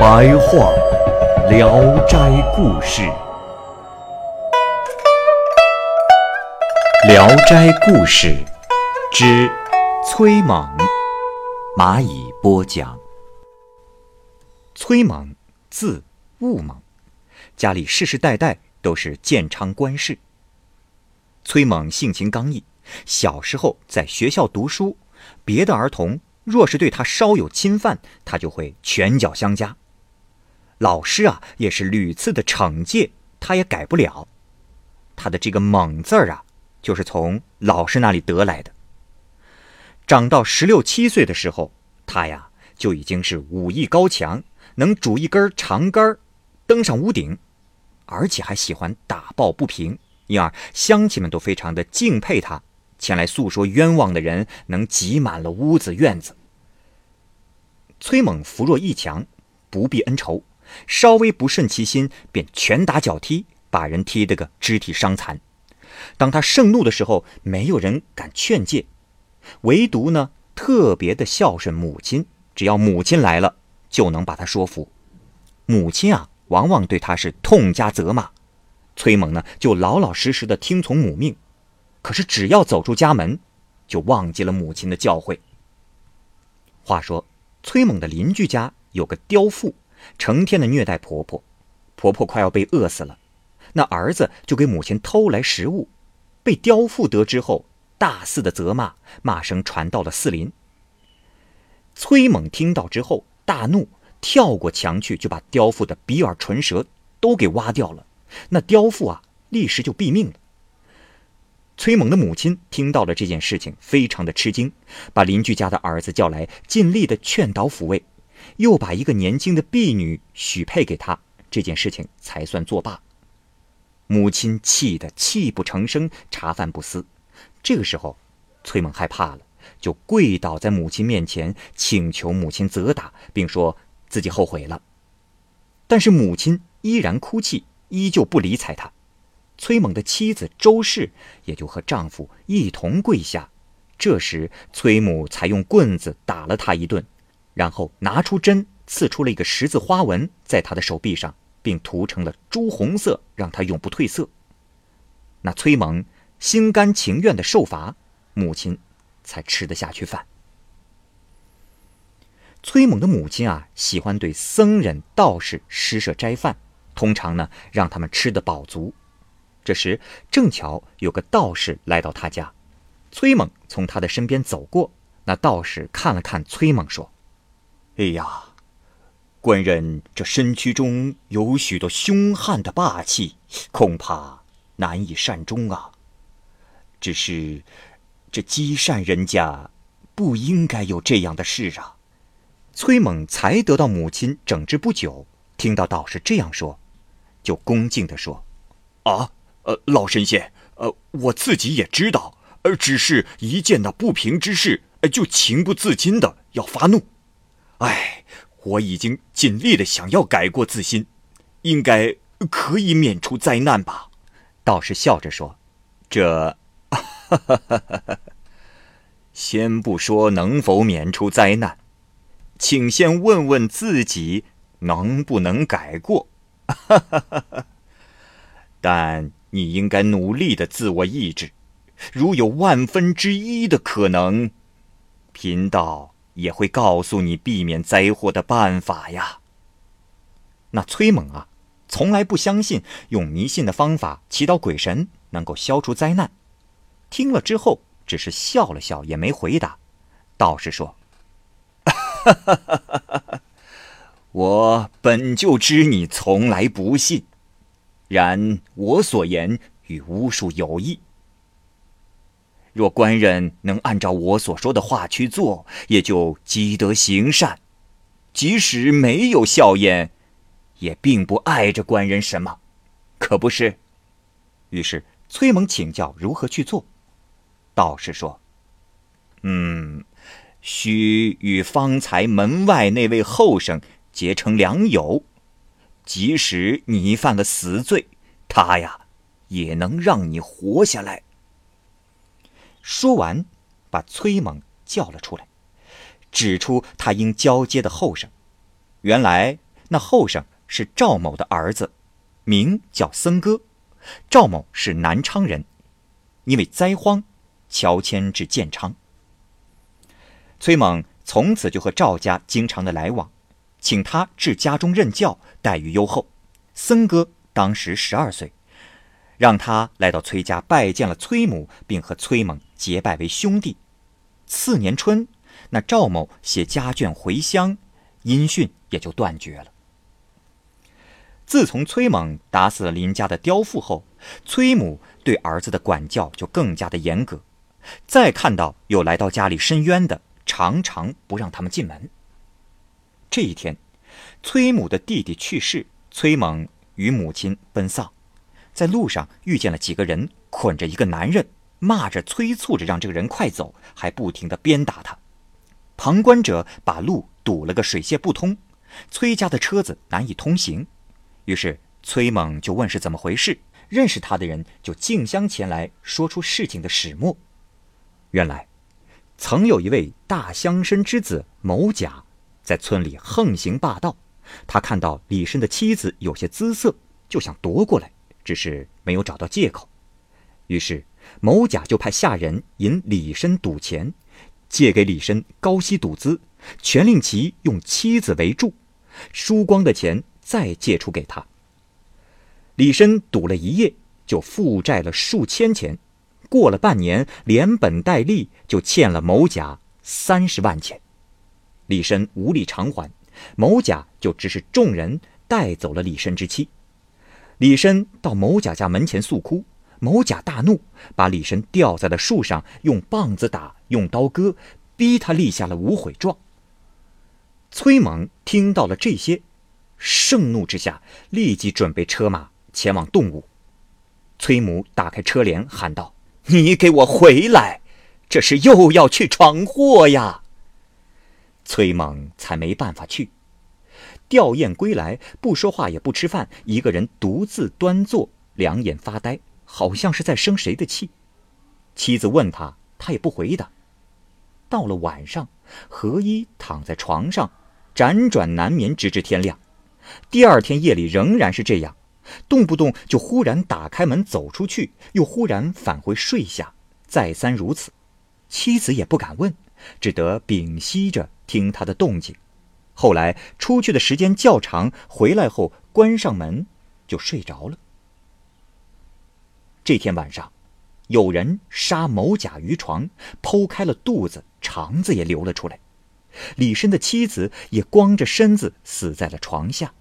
白话《聊斋故事》，《聊斋故事》之崔猛，蚂蚁播讲。崔猛。字务猛，家里世世代代都是建昌官士。崔猛性情刚毅，小时候在学校读书，别的儿童若是对他稍有侵犯，他就会拳脚相加。老师啊，也是屡次的惩戒，他也改不了。他的这个“猛”字儿啊，就是从老师那里得来的。长到十六七岁的时候，他呀就已经是武艺高强。能拄一根长杆登上屋顶，而且还喜欢打抱不平，因而乡亲们都非常的敬佩他。前来诉说冤枉的人能挤满了屋子院子。崔猛扶弱抑强，不避恩仇，稍微不顺其心，便拳打脚踢，把人踢得个肢体伤残。当他盛怒的时候，没有人敢劝诫，唯独呢特别的孝顺母亲，只要母亲来了。就能把他说服，母亲啊，往往对他是痛加责骂，崔猛呢就老老实实的听从母命，可是只要走出家门，就忘记了母亲的教诲。话说，崔猛的邻居家有个刁妇，成天的虐待婆婆，婆婆快要被饿死了，那儿子就给母亲偷来食物，被刁妇得知后，大肆的责骂，骂声传到了四邻。崔猛听到之后。大怒，跳过墙去，就把刁妇的鼻耳唇舌都给挖掉了。那刁妇啊，立时就毙命了。崔猛的母亲听到了这件事情，非常的吃惊，把邻居家的儿子叫来，尽力的劝导抚慰，又把一个年轻的婢女许配给他，这件事情才算作罢。母亲气得泣不成声，茶饭不思。这个时候，崔猛害怕了。就跪倒在母亲面前，请求母亲责打，并说自己后悔了。但是母亲依然哭泣，依旧不理睬他。崔猛的妻子周氏也就和丈夫一同跪下。这时，崔母才用棍子打了他一顿，然后拿出针刺出了一个十字花纹在他的手臂上，并涂成了朱红色，让他永不褪色。那崔猛心甘情愿的受罚，母亲。才吃得下去饭。崔猛的母亲啊，喜欢对僧人、道士施舍斋饭，通常呢让他们吃得饱足。这时正巧有个道士来到他家，崔猛从他的身边走过。那道士看了看崔猛，说：“哎呀，官人这身躯中有许多凶悍的霸气，恐怕难以善终啊。只是……”这积善人家不应该有这样的事啊！崔猛才得到母亲整治不久，听到道士这样说，就恭敬地说：“啊，呃，老神仙，呃，我自己也知道，呃，只是一见到不平之事，就情不自禁的要发怒。哎，我已经尽力的想要改过自新，应该可以免除灾难吧？”道士笑着说：“这。”！先不说能否免除灾难，请先问问自己能不能改过。哈哈哈哈但你应该努力的自我意志，如有万分之一的可能，贫道也会告诉你避免灾祸的办法呀。那崔猛啊，从来不相信用迷信的方法祈祷鬼神能够消除灾难。听了之后，只是笑了笑，也没回答。道士说：“我本就知你从来不信，然我所言与巫术有异。若官人能按照我所说的话去做，也就积德行善；即使没有笑颜，也并不碍着官人什么，可不是？于是崔猛请教如何去做。道士说：“嗯，须与方才门外那位后生结成良友，即使你犯了死罪，他呀也能让你活下来。”说完，把崔猛叫了出来，指出他应交接的后生。原来那后生是赵某的儿子，名叫僧哥。赵某是南昌人，因为灾荒，乔迁至建昌。崔猛从此就和赵家经常的来往，请他至家中任教，待遇优厚。僧哥当时十二岁。让他来到崔家拜见了崔母，并和崔猛结拜为兄弟。次年春，那赵某携家眷回乡，音讯也就断绝了。自从崔猛打死了林家的刁妇后，崔母对儿子的管教就更加的严格。再看到有来到家里申冤的，常常不让他们进门。这一天，崔母的弟弟去世，崔猛与母亲奔丧。在路上遇见了几个人，捆着一个男人，骂着、催促着让这个人快走，还不停的鞭打他。旁观者把路堵了个水泄不通，崔家的车子难以通行。于是崔猛就问是怎么回事，认识他的人就竞相前来说出事情的始末。原来，曾有一位大乡绅之子某甲，在村里横行霸道。他看到李绅的妻子有些姿色，就想夺过来。只是没有找到借口，于是某甲就派下人引李绅赌钱，借给李绅高息赌资，全令其用妻子为注，输光的钱再借出给他。李绅赌了一夜，就负债了数千钱，过了半年，连本带利就欠了某甲三十万钱。李绅无力偿还，某甲就指使众人带走了李绅之妻。李绅到某甲家门前诉哭，某甲大怒，把李绅吊在了树上，用棒子打，用刀割，逼他立下了无悔状。崔猛听到了这些，盛怒之下，立即准备车马前往动武。崔母打开车帘，喊道：“你给我回来！这是又要去闯祸呀！”崔猛才没办法去。吊唁归来，不说话也不吃饭，一个人独自端坐，两眼发呆，好像是在生谁的气。妻子问他，他也不回答。到了晚上，何一躺在床上，辗转难眠，直至天亮。第二天夜里仍然是这样，动不动就忽然打开门走出去，又忽然返回睡下，再三如此。妻子也不敢问，只得屏息着听他的动静。后来出去的时间较长，回来后关上门就睡着了。这天晚上，有人杀某甲鱼床，剖开了肚子，肠子也流了出来。李绅的妻子也光着身子死在了床下。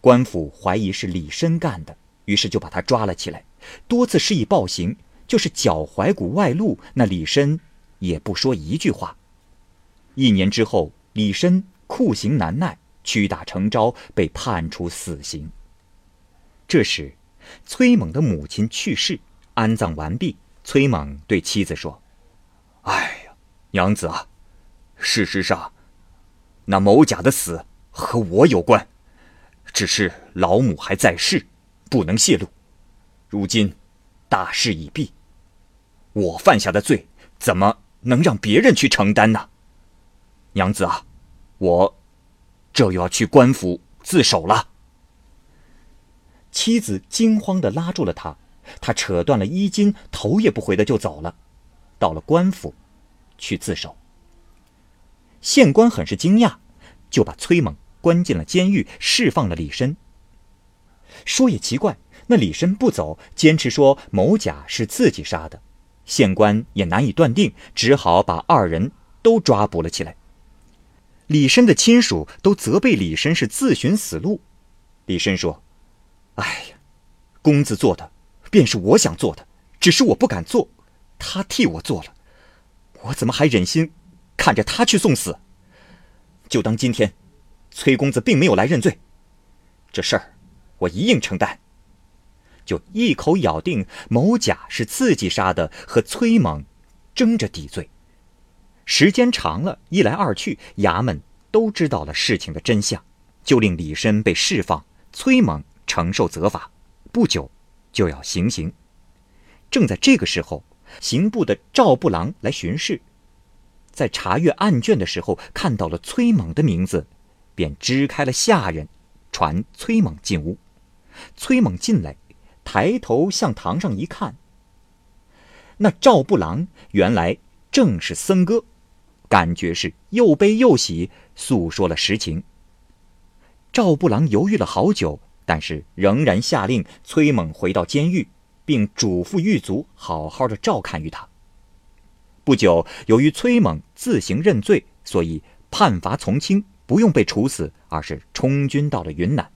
官府怀疑是李绅干的，于是就把他抓了起来，多次施以暴行，就是脚踝骨外露，那李绅也不说一句话。一年之后。李绅酷刑难耐，屈打成招，被判处死刑。这时，崔猛的母亲去世，安葬完毕。崔猛对妻子说：“哎呀，娘子啊，事实上，那某甲的死和我有关，只是老母还在世，不能泄露。如今大事已毕，我犯下的罪，怎么能让别人去承担呢？娘子啊！”我，这又要去官府自首了。妻子惊慌的拉住了他，他扯断了衣襟，头也不回的就走了，到了官府，去自首。县官很是惊讶，就把崔猛关进了监狱，释放了李绅。说也奇怪，那李绅不走，坚持说某甲是自己杀的，县官也难以断定，只好把二人都抓捕了起来。李绅的亲属都责备李绅是自寻死路。李绅说：“哎呀，公子做的便是我想做的，只是我不敢做，他替我做了，我怎么还忍心看着他去送死？就当今天，崔公子并没有来认罪，这事儿我一应承担。就一口咬定某甲是自己杀的，和崔猛争着抵罪。时间长了，一来二去，衙门都知道了事情的真相，就令李绅被释放，崔猛承受责罚，不久就要行刑。正在这个时候，刑部的赵布郎来巡视，在查阅案卷的时候，看到了崔猛的名字，便支开了下人，传崔猛进屋。崔猛进来。抬头向堂上一看，那赵布郎原来正是僧哥，感觉是又悲又喜，诉说了实情。赵布郎犹豫了好久，但是仍然下令崔猛回到监狱，并嘱咐狱卒好好的照看于他。不久，由于崔猛自行认罪，所以判罚从轻，不用被处死，而是充军到了云南。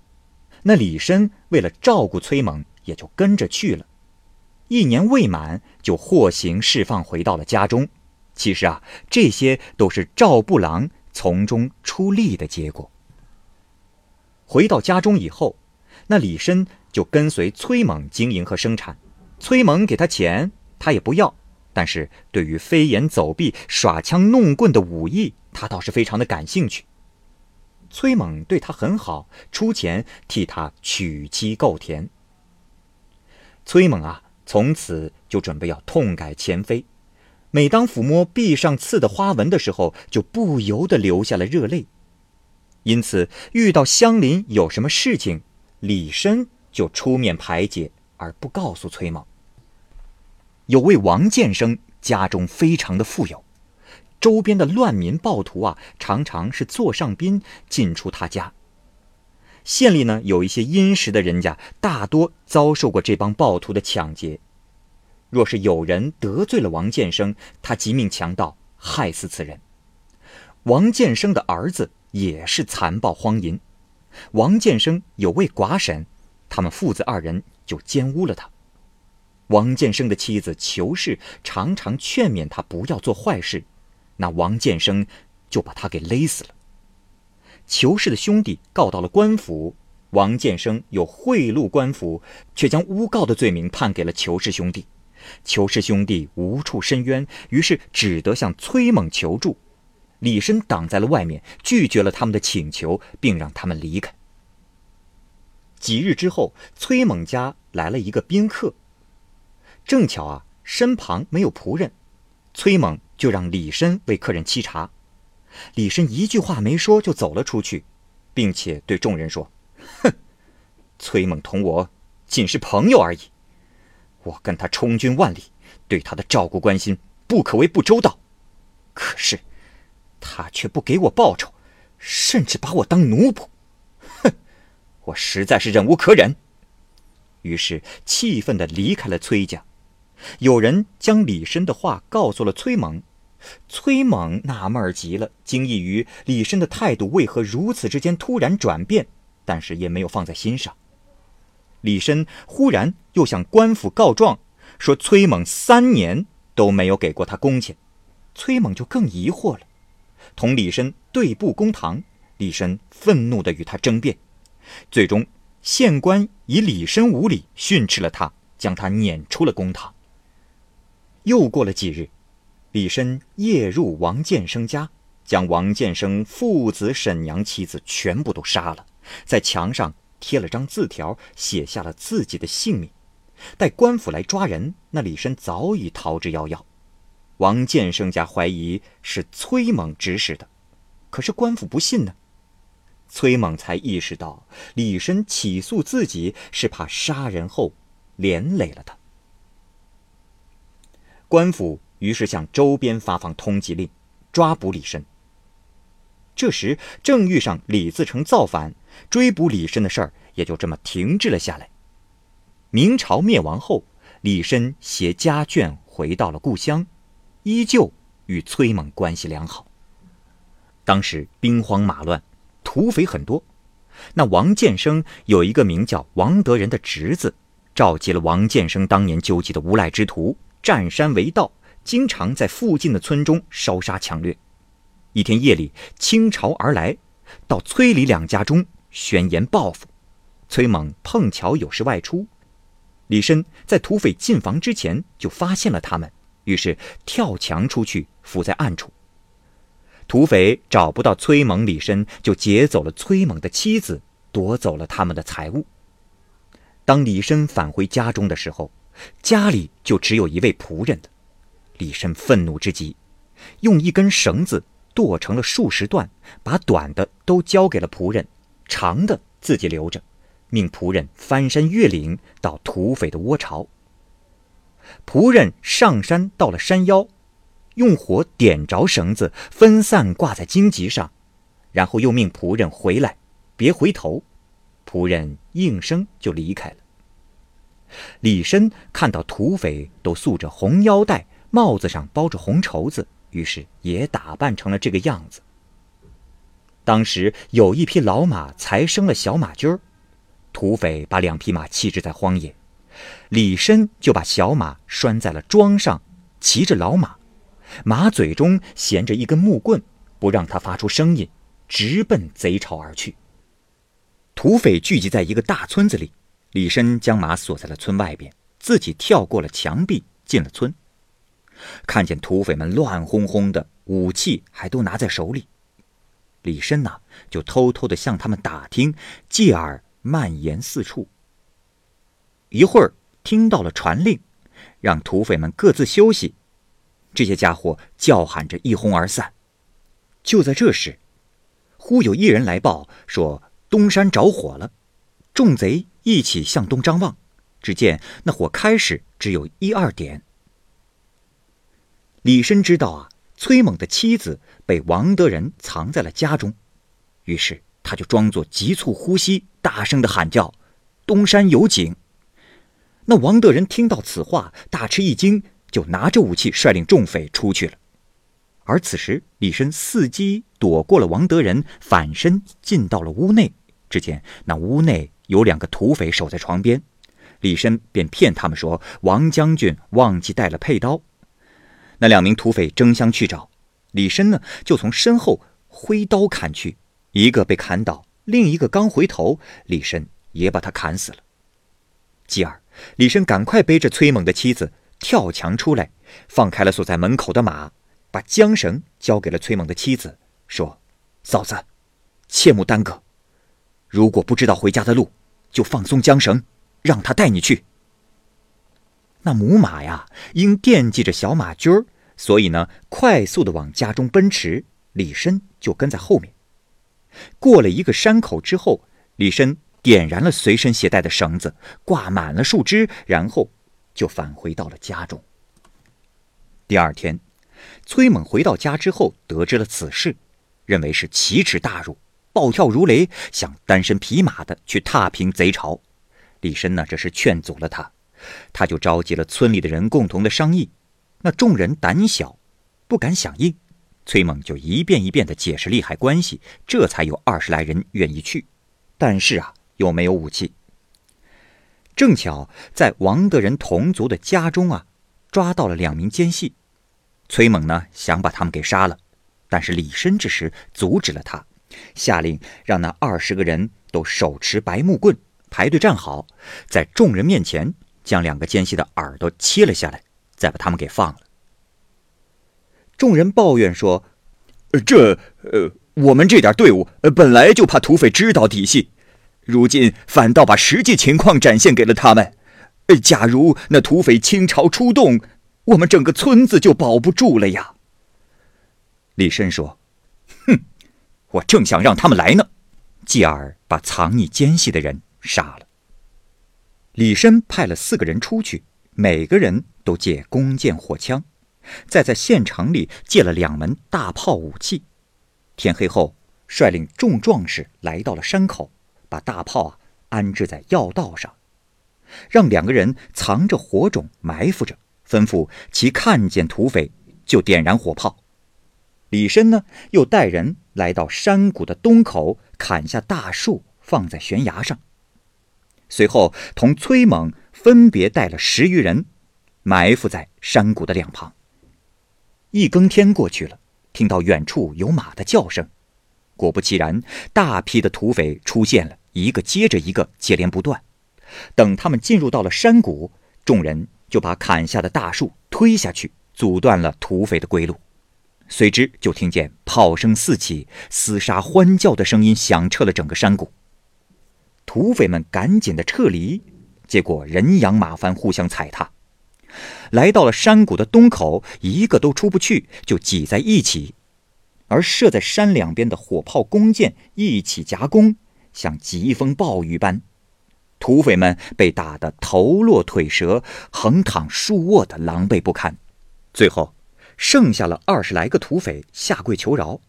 那李申为了照顾崔猛。也就跟着去了，一年未满就获刑释放，回到了家中。其实啊，这些都是赵布郎从中出力的结果。回到家中以后，那李绅就跟随崔猛经营和生产。崔猛给他钱，他也不要。但是对于飞檐走壁、耍枪弄棍的武艺，他倒是非常的感兴趣。崔猛对他很好，出钱替他娶妻购田。崔猛啊，从此就准备要痛改前非。每当抚摸壁上刺的花纹的时候，就不由得流下了热泪。因此，遇到乡邻有什么事情，李申就出面排解，而不告诉崔某。有位王建生家中非常的富有，周边的乱民暴徒啊，常常是座上宾进出他家。县里呢有一些殷实的人家，大多遭受过这帮暴徒的抢劫。若是有人得罪了王建生，他即命强盗害死此人。王建生的儿子也是残暴荒淫。王建生有位寡婶，他们父子二人就奸污了他。王建生的妻子裘氏常常劝勉他不要做坏事，那王建生就把他给勒死了。裘氏的兄弟告到了官府，王建生又贿赂官府，却将诬告的罪名判给了裘氏兄弟。裘氏兄弟无处申冤，于是只得向崔猛求助。李申挡在了外面，拒绝了他们的请求，并让他们离开。几日之后，崔猛家来了一个宾客，正巧啊，身旁没有仆人，崔猛就让李申为客人沏茶。李申一句话没说就走了出去，并且对众人说：“哼，崔猛同我仅是朋友而已。我跟他充军万里，对他的照顾关心不可谓不周到。可是他却不给我报酬，甚至把我当奴仆。哼，我实在是忍无可忍。”于是气愤的离开了崔家。有人将李申的话告诉了崔猛。崔猛纳闷极了，惊异于李申的态度为何如此之间突然转变，但是也没有放在心上。李申忽然又向官府告状，说崔猛三年都没有给过他工钱，崔猛就更疑惑了，同李申对簿公堂。李申愤怒地与他争辩，最终县官以李申无礼训斥了他，将他撵出了公堂。又过了几日。李申夜入王建生家，将王建生父子、婶娘、妻子全部都杀了，在墙上贴了张字条，写下了自己的姓名。待官府来抓人，那李申早已逃之夭夭。王建生家怀疑是崔猛指使的，可是官府不信呢。崔猛才意识到，李申起诉自己是怕杀人后连累了他。官府。于是向周边发放通缉令，抓捕李申。这时正遇上李自成造反，追捕李绅的事儿也就这么停滞了下来。明朝灭亡后，李绅携家眷回到了故乡，依旧与崔猛关系良好。当时兵荒马乱，土匪很多。那王建生有一个名叫王德仁的侄子，召集了王建生当年纠集的无赖之徒。占山为盗，经常在附近的村中烧杀抢掠。一天夜里，倾巢而来，到崔李两家中宣言报复。崔猛碰巧有事外出，李申在土匪进房之前就发现了他们，于是跳墙出去，伏在暗处。土匪找不到崔猛、李申，就劫走了崔猛的妻子，夺走了他们的财物。当李申返回家中的时候，家里就只有一位仆人的。李申愤怒之极，用一根绳子剁成了数十段，把短的都交给了仆人，长的自己留着，命仆人翻山越岭到土匪的窝巢。仆人上山到了山腰。用火点着绳子，分散挂在荆棘上，然后又命仆人回来，别回头。仆人应声就离开了。李绅看到土匪都束着红腰带，帽子上包着红绸子，于是也打扮成了这个样子。当时有一匹老马才生了小马驹儿，土匪把两匹马弃置在荒野，李申就把小马拴在了桩上，骑着老马。马嘴中衔着一根木棍，不让它发出声音，直奔贼巢而去。土匪聚集在一个大村子里，李申将马锁在了村外边，自己跳过了墙壁进了村。看见土匪们乱哄哄的，武器还都拿在手里，李申呐就偷偷的向他们打听，继而蔓延四处。一会儿听到了传令，让土匪们各自休息。这些家伙叫喊着一哄而散。就在这时，忽有一人来报说东山着火了。众贼一起向东张望，只见那火开始只有一二点。李申知道啊，崔猛的妻子被王德仁藏在了家中，于是他就装作急促呼吸，大声的喊叫：“东山有警！”那王德仁听到此话，大吃一惊。就拿着武器率领众匪出去了，而此时李申伺机躲过了王德仁，反身进到了屋内。只见那屋内有两个土匪守在床边，李申便骗他们说王将军忘记带了佩刀。那两名土匪争相去找，李申呢就从身后挥刀砍去，一个被砍倒，另一个刚回头，李申也把他砍死了。继而，李申赶快背着崔猛的妻子。跳墙出来，放开了锁在门口的马，把缰绳交给了崔猛的妻子，说：“嫂子，切莫耽搁。如果不知道回家的路，就放松缰绳，让他带你去。”那母马呀，因惦记着小马驹儿，所以呢，快速的往家中奔驰。李申就跟在后面。过了一个山口之后，李申点燃了随身携带的绳子，挂满了树枝，然后。就返回到了家中。第二天，崔猛回到家之后，得知了此事，认为是奇耻大辱，暴跳如雷，想单身匹马的去踏平贼巢。李申呢，这是劝阻了他，他就召集了村里的人共同的商议。那众人胆小，不敢响应。崔猛就一遍一遍的解释利害关系，这才有二十来人愿意去。但是啊，又没有武器。正巧在王德仁同族的家中啊，抓到了两名奸细。崔猛呢想把他们给杀了，但是李深这时阻止了他，下令让那二十个人都手持白木棍，排队站好，在众人面前将两个奸细的耳朵切了下来，再把他们给放了。众人抱怨说：“这……呃，我们这点队伍，呃，本来就怕土匪知道底细。”如今反倒把实际情况展现给了他们。呃假如那土匪倾巢出动，我们整个村子就保不住了呀。李深说：“哼，我正想让他们来呢。”继而把藏匿奸细的人杀了。李深派了四个人出去，每个人都借弓箭、火枪，再在县城里借了两门大炮武器。天黑后，率领众壮士来到了山口。把大炮啊安置在要道上，让两个人藏着火种埋伏着，吩咐其看见土匪就点燃火炮。李申呢，又带人来到山谷的东口，砍下大树放在悬崖上。随后同崔猛分别带了十余人，埋伏在山谷的两旁。一更天过去了，听到远处有马的叫声，果不其然，大批的土匪出现了，一个接着一个，接连不断。等他们进入到了山谷，众人就把砍下的大树推下去，阻断了土匪的归路。随之就听见炮声四起，厮杀欢叫的声音响彻了整个山谷。土匪们赶紧的撤离，结果人仰马翻，互相踩踏。来到了山谷的东口，一个都出不去，就挤在一起。而设在山两边的火炮、弓箭一起夹攻，像疾风暴雨般。土匪们被打得头落腿折，横躺竖卧的狼狈不堪。最后，剩下了二十来个土匪下跪求饶。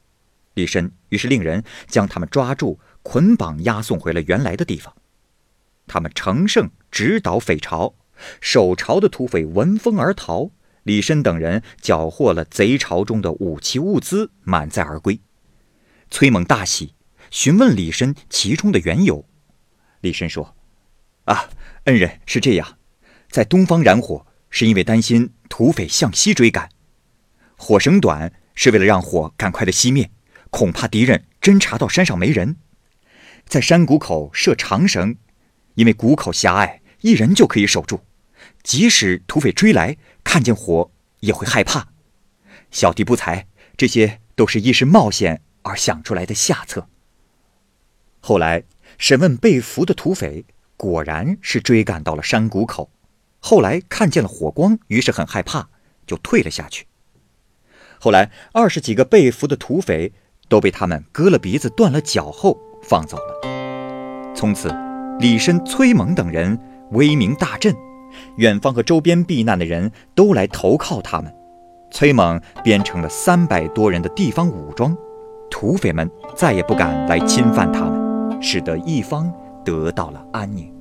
李深于是令人将他们抓住，捆绑押送回了原来的地方。他们乘胜直捣匪巢。守巢的土匪闻风而逃，李申等人缴获了贼巢中的武器物资，满载而归。崔猛大喜，询问李申其中的缘由。李申说：“啊，恩人是这样，在东方燃火，是因为担心土匪向西追赶；火绳短，是为了让火赶快的熄灭，恐怕敌人侦察到山上没人。在山谷口设长绳，因为谷口狭隘。”一人就可以守住，即使土匪追来，看见火也会害怕。小弟不才，这些都是一时冒险而想出来的下策。后来审问被俘的土匪，果然是追赶到了山谷口，后来看见了火光，于是很害怕，就退了下去。后来二十几个被俘的土匪都被他们割了鼻子、断了脚后放走了。从此，李申、崔猛等人。威名大振，远方和周边避难的人都来投靠他们。崔猛编成了三百多人的地方武装，土匪们再也不敢来侵犯他们，使得一方得到了安宁。